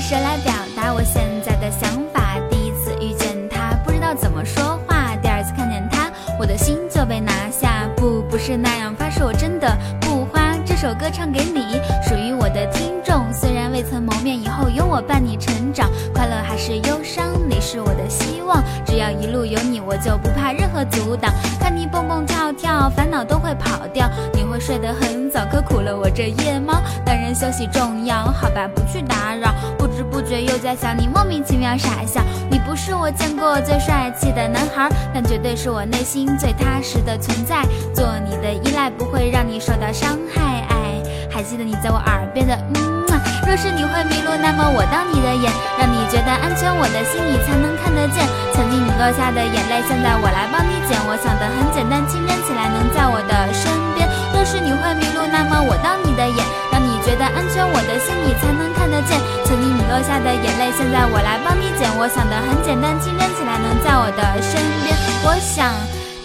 舌来表达我现在的想法。第一次遇见他，不知道怎么说话；第二次看见他，我的心就被拿下。不，不是那样发誓，我真的不花。这首歌唱给你，属于我的听众。虽然未曾谋面，以后有我伴你成长，快乐还是忧伤，你是我的希望。只要一路有你，我就不怕任何阻挡。看你蹦蹦跳跳，烦恼都会跑掉。你会睡得很，了我这夜猫。当然休息重要，好吧，不去打扰。不知不觉又在想你，莫名其妙傻笑。你不是我见过最帅气的男孩，但绝对是我内心最踏实的存在。做你的依赖，不会让你受到伤害。哎，还记得你在我耳边的嗯。若是你会迷路，那么我当你的眼，让你觉得安全，我的心你才能看得见。曾经你落下的眼泪，现在我来帮你捡。我想的很简单，清真起来能在我的身边。是你会迷路，那么我当你的眼，让你觉得安全，我的心你才能看得见。曾经你落下的眼泪，现在我来帮你捡。我想的很简单，清晨起来能在我的身边。我想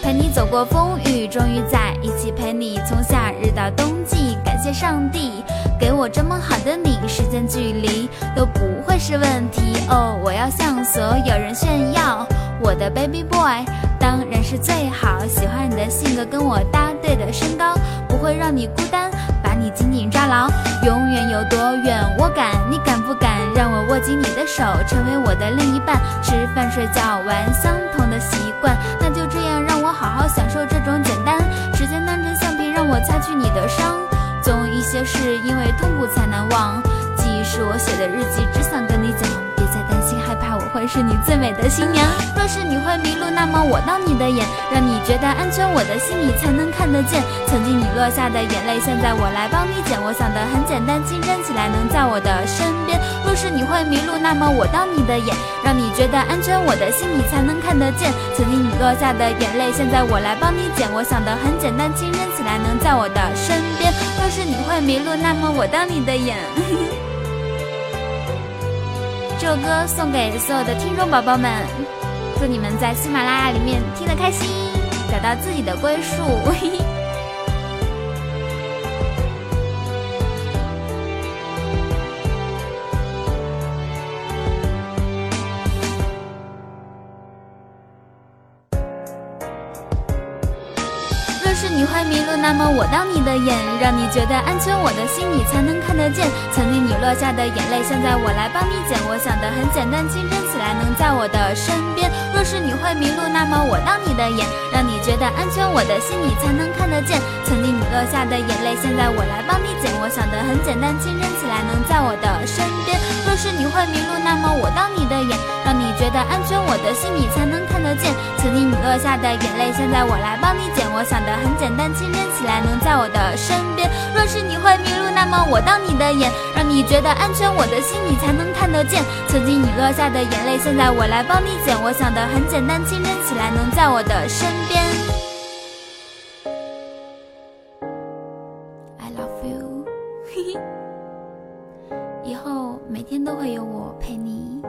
陪你走过风雨，终于在一起陪你从夏日到冬季。感谢上帝。给我这么好的你，时间距离都不会是问题哦。我要向所有人炫耀，我的 baby boy 当然是最好。喜欢你的性格，跟我搭对的身高，不会让你孤单，把你紧紧抓牢。永远有多远，我敢，你敢不敢？让我握紧你的手，成为我的另一半。吃饭、睡觉、玩，相同的习惯，那就这样，让我好好享受这种简单。时间当成橡皮，让我擦去你的伤。总有一些事，因为痛苦才难忘。记忆是我写的日记，只想跟你讲，再担心害怕，我会是你最美的新娘。若是你会迷路，那么我当你的眼，让你觉得安全，我的心里才能看得见。曾经你落下的眼泪，现在我来帮你捡。我想的很简单，清真起来能在我的身边。若是你会迷路，那么我当你的眼，让你觉得安全，我的心里才能看得见。曾经你落下的眼泪，现在我来帮你捡。我想的很简单，清真起来能在我的身边。若是你会迷路，那么我当你的眼。这首歌送给所有的听众宝宝们，祝你们在喜马拉雅里面听得开心，找到自己的归宿。你会迷路，那么我当你的眼，让你觉得安全，我的心你才能看得见。曾经你落下的眼泪，现在我来帮你捡。我想的很简单，清晨起来能在我的身边。若是你会迷路，那么我当你的眼，让你觉得安全，我的心你才能看得见。曾经你落下的眼泪，现在我来帮你捡。我想的很简单，清晨起来能在我的身边。若是你会迷路，那么我当你的眼，让你觉得安全，我的心你才能看得见。曾经你落下的眼泪，现在我来帮你捡。我想的很简。单清真起来，能在我的身边。若是你会迷路，那么我当你的眼，让你觉得安全，我的心你才能看得见。曾经你落下的眼泪，现在我来帮你捡。我想的很简单，清真起来，能在我的身边。I love you，嘿嘿，以后每天都会有我陪你。